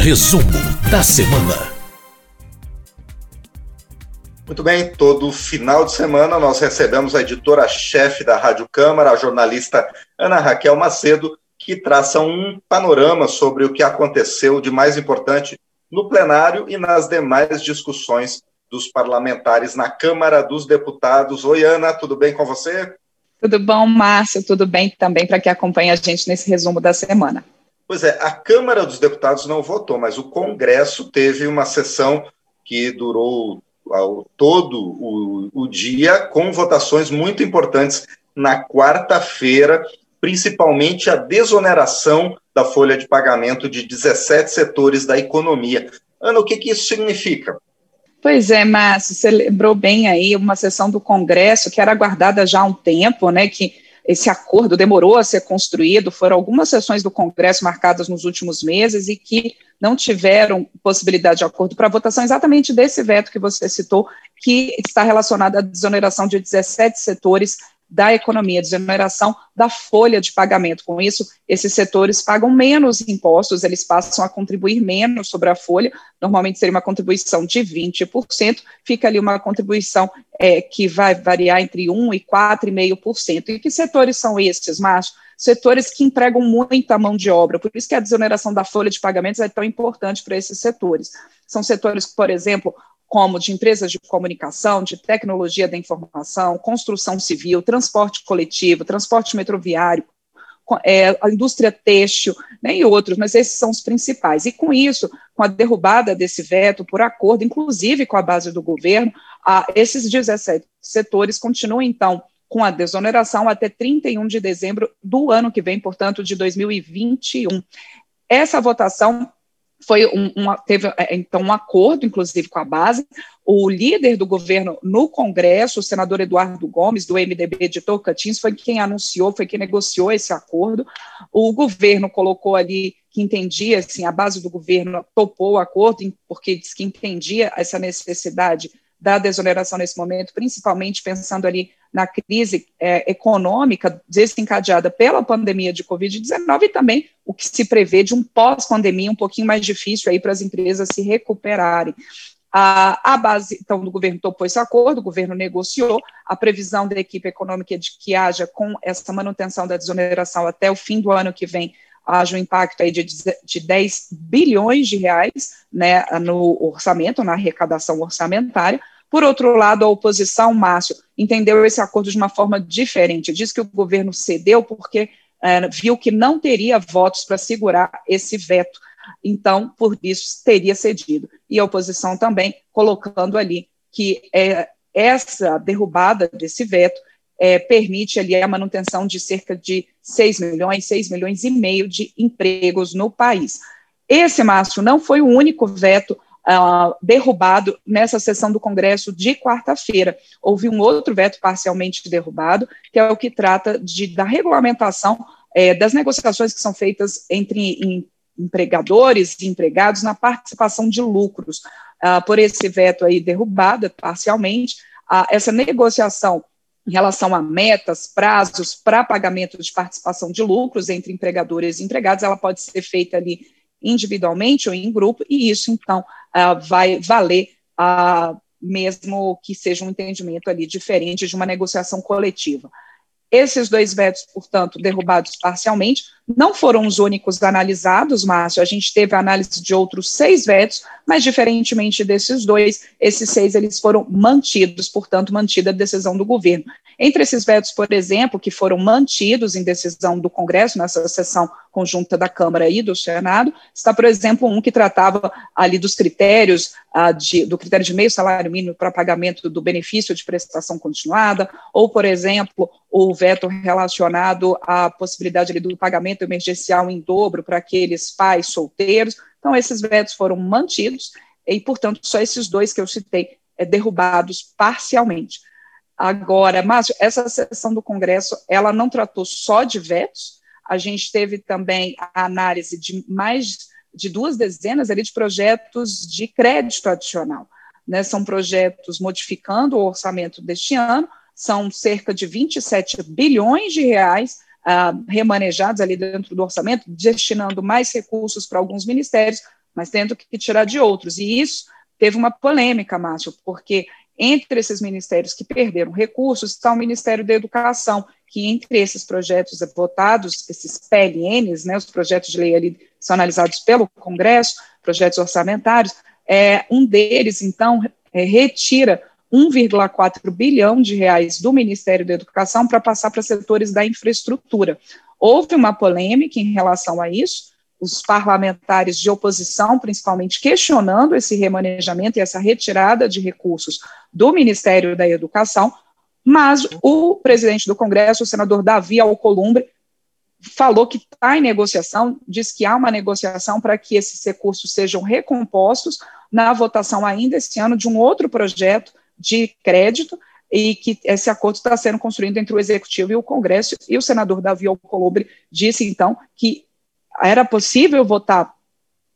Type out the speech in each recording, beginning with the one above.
Resumo da semana. Muito bem, todo final de semana nós recebemos a editora-chefe da Rádio Câmara, a jornalista Ana Raquel Macedo, que traça um panorama sobre o que aconteceu de mais importante no plenário e nas demais discussões dos parlamentares na Câmara dos Deputados. Oi, Ana, tudo bem com você? Tudo bom, Márcio? Tudo bem também para que acompanhe a gente nesse resumo da semana. Pois é, a Câmara dos Deputados não votou, mas o Congresso teve uma sessão que durou todo o, o dia, com votações muito importantes na quarta-feira, principalmente a desoneração da folha de pagamento de 17 setores da economia. Ana, o que, que isso significa? Pois é, Márcio, você lembrou bem aí uma sessão do Congresso que era aguardada já há um tempo, né, que esse acordo demorou a ser construído, foram algumas sessões do Congresso marcadas nos últimos meses e que não tiveram possibilidade de acordo para votação exatamente desse veto que você citou, que está relacionado à desoneração de 17 setores da economia, desoneração da folha de pagamento. Com isso, esses setores pagam menos impostos, eles passam a contribuir menos sobre a folha, normalmente seria uma contribuição de 20%, fica ali uma contribuição é, que vai variar entre 1% e 4,5%. E que setores são esses, Márcio? Setores que empregam muita mão de obra, por isso que a desoneração da folha de pagamentos é tão importante para esses setores. São setores, por exemplo, como de empresas de comunicação, de tecnologia da informação, construção civil, transporte coletivo, transporte metroviário, é, a indústria têxtil né, e outros, mas esses são os principais. E com isso, com a derrubada desse veto por acordo, inclusive com a base do governo, a, esses 17 setores continuam, então, com a desoneração até 31 de dezembro do ano que vem, portanto, de 2021. Essa votação foi um, uma, teve é, então um acordo, inclusive com a base. O líder do governo no Congresso, o senador Eduardo Gomes, do MDB de Tocantins, foi quem anunciou, foi quem negociou esse acordo. O governo colocou ali que entendia, assim, a base do governo topou o acordo, porque disse que entendia essa necessidade da desoneração nesse momento, principalmente pensando ali na crise é, econômica desencadeada pela pandemia de Covid-19 e também o que se prevê de um pós-pandemia um pouquinho mais difícil aí para as empresas se recuperarem. A, a, base, então, do governo topou esse acordo, o governo negociou, a previsão da equipe econômica é de que haja, com essa manutenção da desoneração até o fim do ano que vem, haja um impacto aí de, de 10 bilhões de reais né, no orçamento, na arrecadação orçamentária, por outro lado, a oposição, Márcio, entendeu esse acordo de uma forma diferente. Diz que o governo cedeu porque é, viu que não teria votos para segurar esse veto. Então, por isso, teria cedido. E a oposição também colocando ali que é, essa derrubada desse veto é, permite ali a manutenção de cerca de 6 milhões, 6 milhões e meio de empregos no país. Esse, Márcio, não foi o único veto uh, derrubado nessa sessão do Congresso de quarta-feira. Houve um outro veto parcialmente derrubado, que é o que trata de, da regulamentação é, das negociações que são feitas entre em, empregadores e empregados na participação de lucros. Uh, por esse veto aí derrubado parcialmente, uh, essa negociação em relação a metas, prazos para pagamento de participação de lucros entre empregadores e empregados, ela pode ser feita ali individualmente ou em grupo, e isso, então, uh, vai valer uh, mesmo que seja um entendimento ali diferente de uma negociação coletiva. Esses dois vetos, portanto, derrubados parcialmente, não foram os únicos analisados, Márcio. A gente teve análise de outros seis vetos, mas diferentemente desses dois, esses seis eles foram mantidos, portanto, mantida a decisão do governo. Entre esses vetos, por exemplo, que foram mantidos em decisão do Congresso, nessa sessão conjunta da Câmara e do Senado, está, por exemplo, um que tratava ali dos critérios, ah, de, do critério de meio salário mínimo para pagamento do benefício de prestação continuada, ou, por exemplo, o veto relacionado à possibilidade ali, do pagamento emergencial em dobro para aqueles pais solteiros. Então, esses vetos foram mantidos e, portanto, só esses dois que eu citei é, derrubados parcialmente. Agora, Márcio, essa sessão do Congresso, ela não tratou só de vetos, a gente teve também a análise de mais de duas dezenas ali de projetos de crédito adicional. Né? São projetos modificando o orçamento deste ano, são cerca de 27 bilhões de reais uh, remanejados ali dentro do orçamento, destinando mais recursos para alguns ministérios, mas tendo que tirar de outros. E isso teve uma polêmica, Márcio, porque entre esses ministérios que perderam recursos está o Ministério da Educação, que entre esses projetos votados, esses PLNs, né, os projetos de lei ali são analisados pelo Congresso, projetos orçamentários, é, um deles, então, é, retira 1,4 bilhão de reais do Ministério da Educação para passar para setores da infraestrutura. Houve uma polêmica em relação a isso, os parlamentares de oposição, principalmente, questionando esse remanejamento e essa retirada de recursos do Ministério da Educação, mas o presidente do Congresso, o senador Davi Alcolumbre, falou que está em negociação, diz que há uma negociação para que esses recursos sejam recompostos na votação ainda esse ano de um outro projeto de crédito e que esse acordo está sendo construído entre o Executivo e o Congresso, e o senador Davi Alcolumbre disse, então, que era possível votar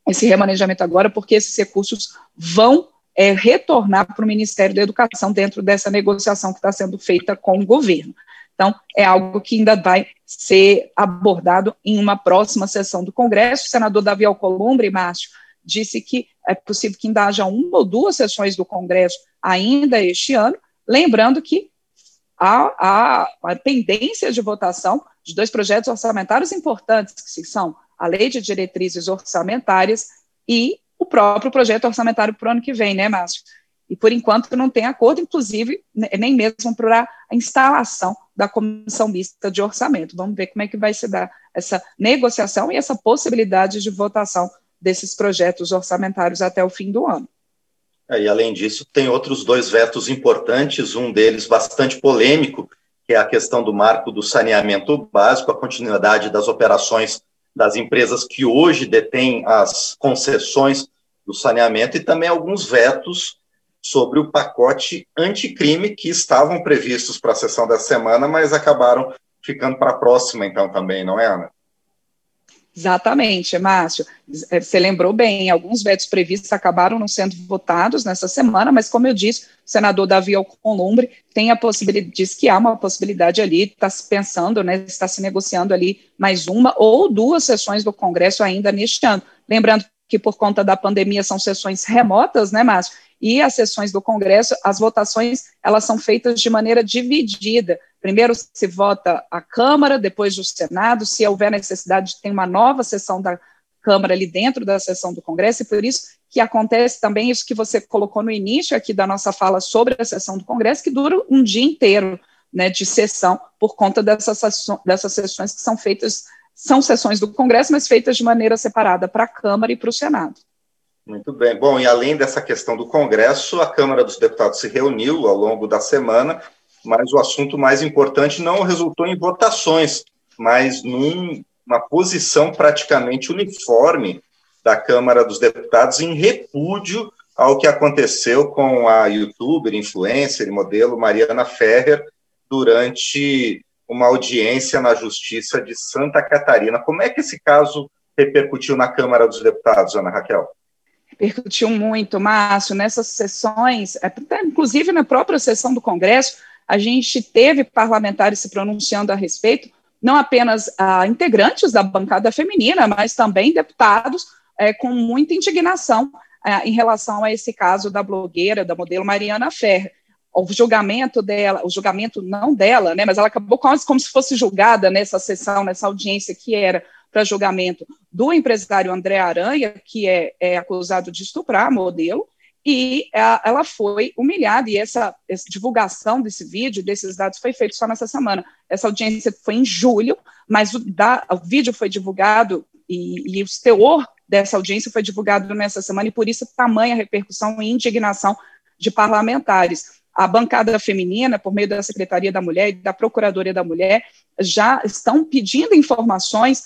esse remanejamento agora, porque esses recursos vão é, retornar para o Ministério da Educação dentro dessa negociação que está sendo feita com o governo. Então, é algo que ainda vai ser abordado em uma próxima sessão do Congresso. O senador Davi Alcolumbre, Márcio, disse que é possível que ainda haja uma ou duas sessões do Congresso ainda este ano, lembrando que há, há a pendência de votação de dois projetos orçamentários importantes, que são a Lei de Diretrizes Orçamentárias e o próprio projeto orçamentário para o ano que vem, né, Márcio? E por enquanto não tem acordo, inclusive, nem mesmo para a instalação da comissão mista de orçamento. Vamos ver como é que vai se dar essa negociação e essa possibilidade de votação desses projetos orçamentários até o fim do ano. É, e além disso, tem outros dois vetos importantes, um deles bastante polêmico, que é a questão do marco do saneamento básico, a continuidade das operações das empresas que hoje detêm as concessões do saneamento e também alguns vetos sobre o pacote anticrime que estavam previstos para a sessão da semana, mas acabaram ficando para a próxima, então, também, não é, Ana? Exatamente, Márcio. É, você lembrou bem, alguns vetos previstos acabaram não sendo votados nessa semana, mas como eu disse, o senador Davi Alcolumbre tem a possibilidade, diz que há uma possibilidade ali, está se pensando, né, está se negociando ali mais uma ou duas sessões do Congresso ainda neste ano. Lembrando que por conta da pandemia são sessões remotas, né, Márcio? E as sessões do Congresso, as votações, elas são feitas de maneira dividida. Primeiro se vota a Câmara, depois o Senado, se houver necessidade, tem uma nova sessão da Câmara ali dentro da sessão do Congresso, e por isso que acontece também isso que você colocou no início aqui da nossa fala sobre a sessão do Congresso, que dura um dia inteiro né, de sessão, por conta dessas, dessas sessões que são feitas, são sessões do Congresso, mas feitas de maneira separada para a Câmara e para o Senado. Muito bem. Bom, e além dessa questão do Congresso, a Câmara dos Deputados se reuniu ao longo da semana mas o assunto mais importante não resultou em votações, mas numa posição praticamente uniforme da Câmara dos Deputados em repúdio ao que aconteceu com a youtuber, influencer e modelo Mariana Ferrer durante uma audiência na Justiça de Santa Catarina. Como é que esse caso repercutiu na Câmara dos Deputados, Ana Raquel? Repercutiu muito, Márcio, nessas sessões, inclusive na própria sessão do Congresso, a gente teve parlamentares se pronunciando a respeito, não apenas ah, integrantes da bancada feminina, mas também deputados é, com muita indignação é, em relação a esse caso da blogueira, da modelo Mariana Ferrer. O julgamento dela, o julgamento não dela, né, mas ela acabou quase como se fosse julgada nessa sessão, nessa audiência que era para julgamento do empresário André Aranha, que é, é acusado de estuprar a modelo, e ela foi humilhada, e essa, essa, divulgação desse vídeo, desses dados, foi feita só nessa semana. Essa audiência foi em julho, mas o, da, o vídeo foi divulgado e, e, o teor dessa audiência foi divulgado nessa semana, e por isso tamanha repercussão e indignação de parlamentares. A bancada feminina, por meio da Secretaria da Mulher e da Procuradoria da Mulher, já estão pedindo informações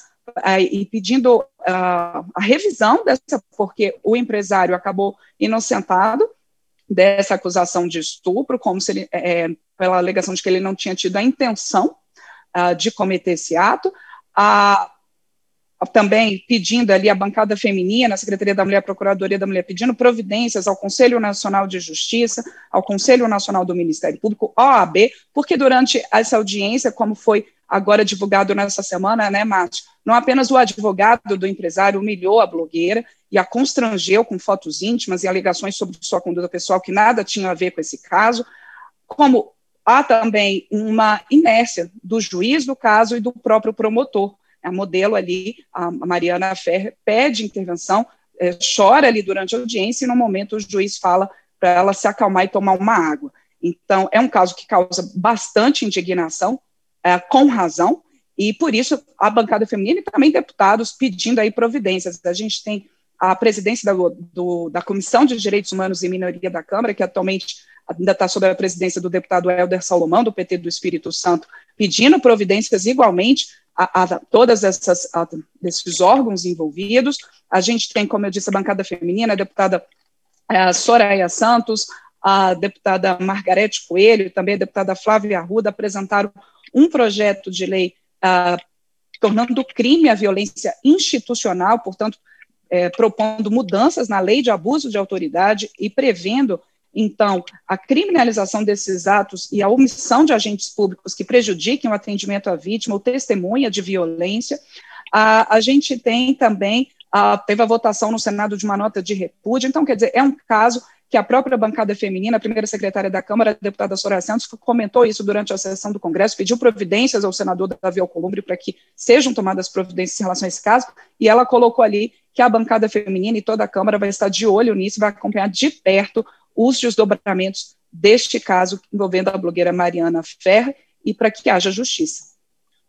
e pedindo a revisão dessa, porque o empresário acabou inocentado dessa acusação de estupro, como se ele, é, pela alegação de que ele não tinha tido a intenção uh, de cometer esse ato. Uh, também pedindo ali a bancada feminina, a Secretaria da Mulher, a Procuradoria da Mulher, pedindo providências ao Conselho Nacional de Justiça, ao Conselho Nacional do Ministério Público, OAB, porque durante essa audiência, como foi agora divulgado nessa semana, né, Márcio? Não apenas o advogado do empresário humilhou a blogueira e a constrangeu com fotos íntimas e alegações sobre sua conduta pessoal que nada tinha a ver com esse caso, como há também uma inércia do juiz do caso e do próprio promotor. A modelo ali, a Mariana Ferrer, pede intervenção, é, chora ali durante a audiência e no momento o juiz fala para ela se acalmar e tomar uma água. Então, é um caso que causa bastante indignação, é, com razão, e por isso a bancada feminina e também deputados pedindo aí providências. A gente tem a presidência da, do, da Comissão de Direitos Humanos e Minoria da Câmara, que atualmente ainda está sob a presidência do deputado Helder Salomão, do PT do Espírito Santo, pedindo providências igualmente a, a todas essas a, desses órgãos envolvidos. A gente tem, como eu disse, a bancada feminina, a deputada a Soraya Santos, a deputada Margarete Coelho também a deputada Flávia Arruda apresentaram um projeto de lei uh, tornando crime a violência institucional, portanto, é, propondo mudanças na lei de abuso de autoridade e prevendo, então, a criminalização desses atos e a omissão de agentes públicos que prejudiquem o atendimento à vítima ou testemunha de violência. A, a gente tem também, a, teve a votação no Senado de uma nota de repúdio, então, quer dizer, é um caso que a própria bancada feminina, a primeira secretária da Câmara, a deputada Soraya Santos, comentou isso durante a sessão do Congresso, pediu providências ao senador Davi Alcolumbre para que sejam tomadas providências em relação a esse caso, e ela colocou ali que a bancada feminina e toda a Câmara vai estar de olho nisso, vai acompanhar de perto os desdobramentos deste caso envolvendo a blogueira Mariana Ferre e para que haja justiça.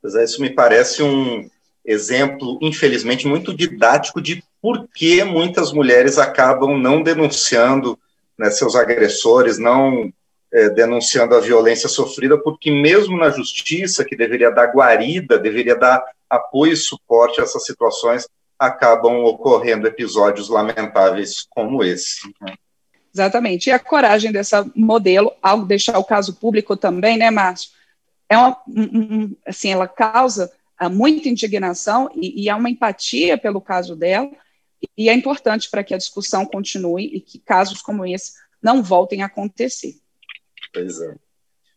Pois é, isso me parece um exemplo, infelizmente, muito didático de por que muitas mulheres acabam não denunciando né, seus agressores, não é, denunciando a violência sofrida, porque mesmo na justiça, que deveria dar guarida, deveria dar apoio e suporte a essas situações, acabam ocorrendo episódios lamentáveis como esse. Exatamente. E a coragem dessa modelo, ao deixar o caso público também, né, Márcio? É uma, um, assim, ela causa uh, muita indignação e, e há uma empatia pelo caso dela, e é importante para que a discussão continue e que casos como esse não voltem a acontecer. Pois é.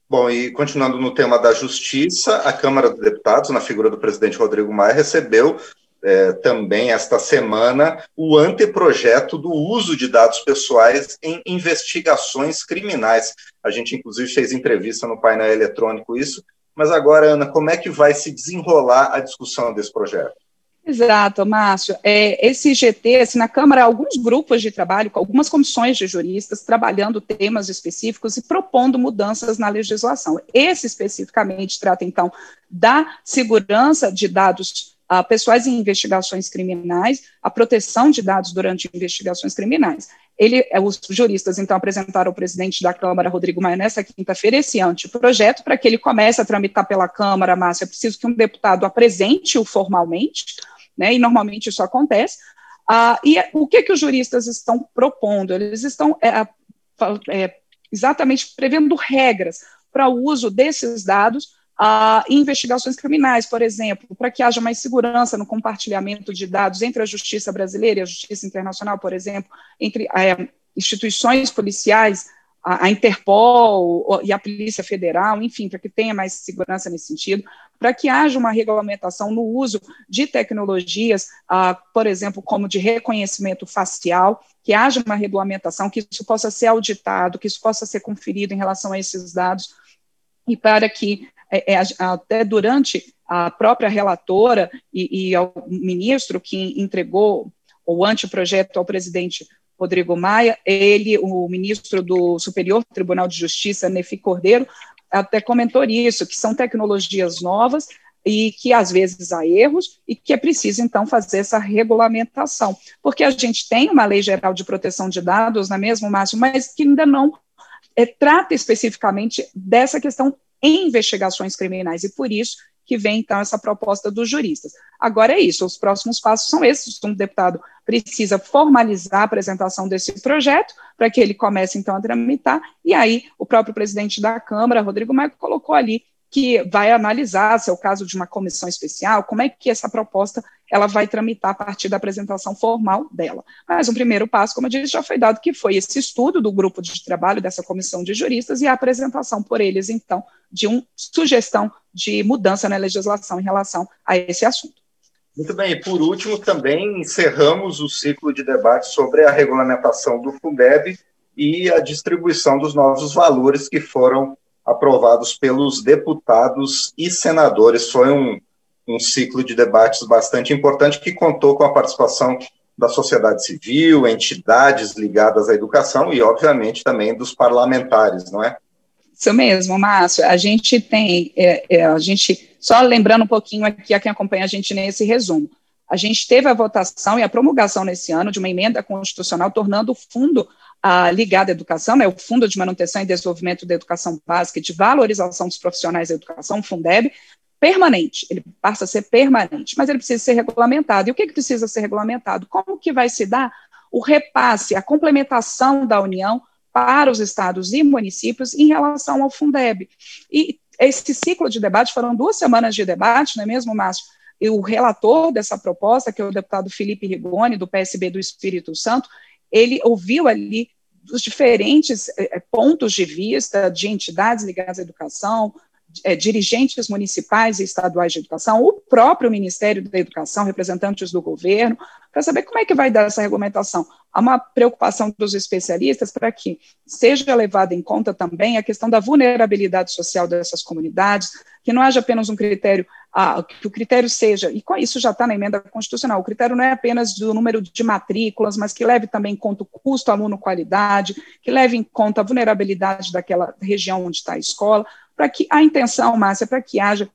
Bom, e continuando no tema da justiça, a Câmara dos Deputados, na figura do presidente Rodrigo Maia, recebeu é, também esta semana o anteprojeto do uso de dados pessoais em investigações criminais. A gente, inclusive, fez entrevista no painel eletrônico isso. Mas agora, Ana, como é que vai se desenrolar a discussão desse projeto? Exato, Márcio. É, esse GT, assim, na Câmara, alguns grupos de trabalho, algumas comissões de juristas trabalhando temas específicos e propondo mudanças na legislação. Esse especificamente trata, então, da segurança de dados uh, pessoais em investigações criminais, a proteção de dados durante investigações criminais. Ele, é, os juristas, então, apresentaram ao presidente da Câmara, Rodrigo Maia, nessa quinta-feira, esse anteprojeto, para que ele comece a tramitar pela Câmara, Márcia, é preciso que um deputado apresente-o formalmente, né, e normalmente isso acontece. Ah, e o que, que os juristas estão propondo? Eles estão é, é, exatamente prevendo regras para o uso desses dados em investigações criminais, por exemplo, para que haja mais segurança no compartilhamento de dados entre a justiça brasileira e a justiça internacional, por exemplo, entre é, instituições policiais a, Interpol e a Polícia Federal, enfim, para que tenha mais segurança nesse sentido, para que haja uma regulamentação no uso de tecnologias, por exemplo, como de reconhecimento facial, que haja uma regulamentação, que isso possa ser auditado, que isso possa ser conferido em relação a esses dados, e para que é, é, até durante a própria relatora e, e ao ministro que entregou o anteprojeto ao presidente Rodrigo Maia, ele, o ministro do Superior Tribunal de Justiça, Nefi Cordeiro, até comentou isso, que são tecnologias novas e que às vezes há erros e que é preciso então fazer essa regulamentação, porque a gente tem uma lei geral de proteção de dados, na é mesmo Márcio, mas que ainda não é, trata especificamente dessa questão em investigações criminais e por isso que vem então essa proposta dos juristas. Agora é isso, os próximos passos são esses. Um deputado precisa formalizar a apresentação desse projeto para que ele comece então a tramitar, e aí o próprio presidente da Câmara, Rodrigo Maia, colocou ali que vai analisar, se é o caso de uma comissão especial, como é que essa proposta ela vai tramitar a partir da apresentação formal dela. Mas um primeiro passo, como eu disse, já foi dado, que foi esse estudo do grupo de trabalho dessa comissão de juristas e a apresentação por eles, então, de uma sugestão de mudança na legislação em relação a esse assunto. Muito bem, e por último, também encerramos o ciclo de debate sobre a regulamentação do Fundeb e a distribuição dos novos valores que foram aprovados pelos deputados e senadores. Foi um, um ciclo de debates bastante importante que contou com a participação da sociedade civil, entidades ligadas à educação e, obviamente, também dos parlamentares, não é? Isso mesmo, Márcio. A gente tem, é, é, a gente, só lembrando um pouquinho aqui a quem acompanha a gente nesse resumo, a gente teve a votação e a promulgação nesse ano de uma emenda constitucional tornando o fundo ligado à educação, né, o Fundo de Manutenção e Desenvolvimento da Educação Básica e de Valorização dos Profissionais da Educação, o Fundeb, permanente, ele passa a ser permanente, mas ele precisa ser regulamentado. E o que, que precisa ser regulamentado? Como que vai se dar o repasse, a complementação da União para os estados e municípios em relação ao Fundeb? E esse ciclo de debate, foram duas semanas de debate, não é mesmo, Márcio? E o relator dessa proposta, que é o deputado Felipe Rigoni, do PSB do Espírito Santo, ele ouviu ali os diferentes eh, pontos de vista de entidades ligadas à educação, é, dirigentes municipais e estaduais de educação, o próprio Ministério da Educação, representantes do governo, para saber como é que vai dar essa regulamentação. Há uma preocupação dos especialistas para que seja levada em conta também a questão da vulnerabilidade social dessas comunidades, que não haja apenas um critério, ah, que o critério seja, e com isso já está na emenda constitucional, o critério não é apenas do número de matrículas, mas que leve também em conta o custo aluno-qualidade, que leve em conta a vulnerabilidade daquela região onde está a escola, para que a intenção, Márcia, para que haja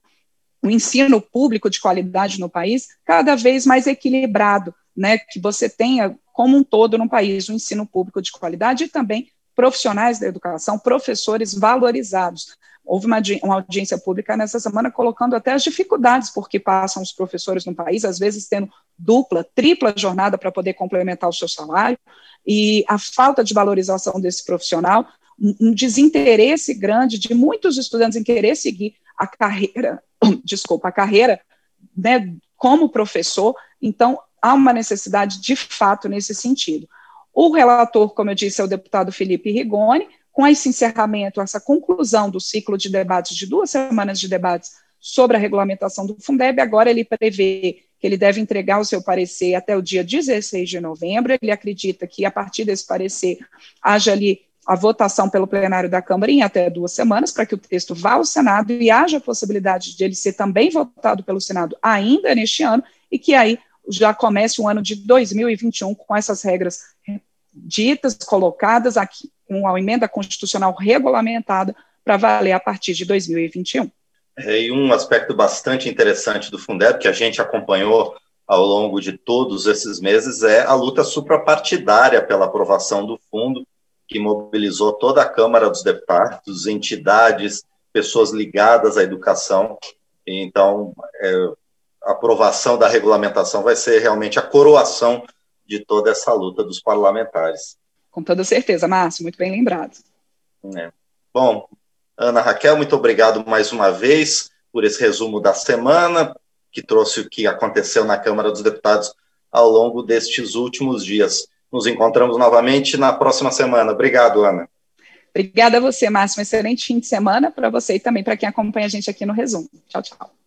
um ensino público de qualidade no país cada vez mais equilibrado, né, que você tenha como um todo no país um ensino público de qualidade e também profissionais da educação, professores valorizados. Houve uma, uma audiência pública nessa semana colocando até as dificuldades por que passam os professores no país, às vezes tendo dupla, tripla jornada para poder complementar o seu salário, e a falta de valorização desse profissional um desinteresse grande de muitos estudantes em querer seguir a carreira, desculpa, a carreira né, como professor, então há uma necessidade de fato nesse sentido. O relator, como eu disse, é o deputado Felipe Rigoni, com esse encerramento, essa conclusão do ciclo de debates, de duas semanas de debates sobre a regulamentação do Fundeb, agora ele prevê que ele deve entregar o seu parecer até o dia 16 de novembro, ele acredita que a partir desse parecer haja ali a votação pelo plenário da Câmara em até duas semanas, para que o texto vá ao Senado e haja a possibilidade de ele ser também votado pelo Senado ainda neste ano, e que aí já comece o ano de 2021 com essas regras ditas, colocadas aqui, com a emenda constitucional regulamentada para valer a partir de 2021. É, e um aspecto bastante interessante do Fundeb, que a gente acompanhou ao longo de todos esses meses, é a luta suprapartidária pela aprovação do fundo, que mobilizou toda a Câmara dos Deputados, entidades, pessoas ligadas à educação. Então, é, a aprovação da regulamentação vai ser realmente a coroação de toda essa luta dos parlamentares. Com toda certeza, Márcio, muito bem lembrado. É. Bom, Ana Raquel, muito obrigado mais uma vez por esse resumo da semana, que trouxe o que aconteceu na Câmara dos Deputados ao longo destes últimos dias. Nos encontramos novamente na próxima semana. Obrigado, Ana. Obrigada a você, Márcio. Um excelente fim de semana para você e também para quem acompanha a gente aqui no resumo. Tchau, tchau.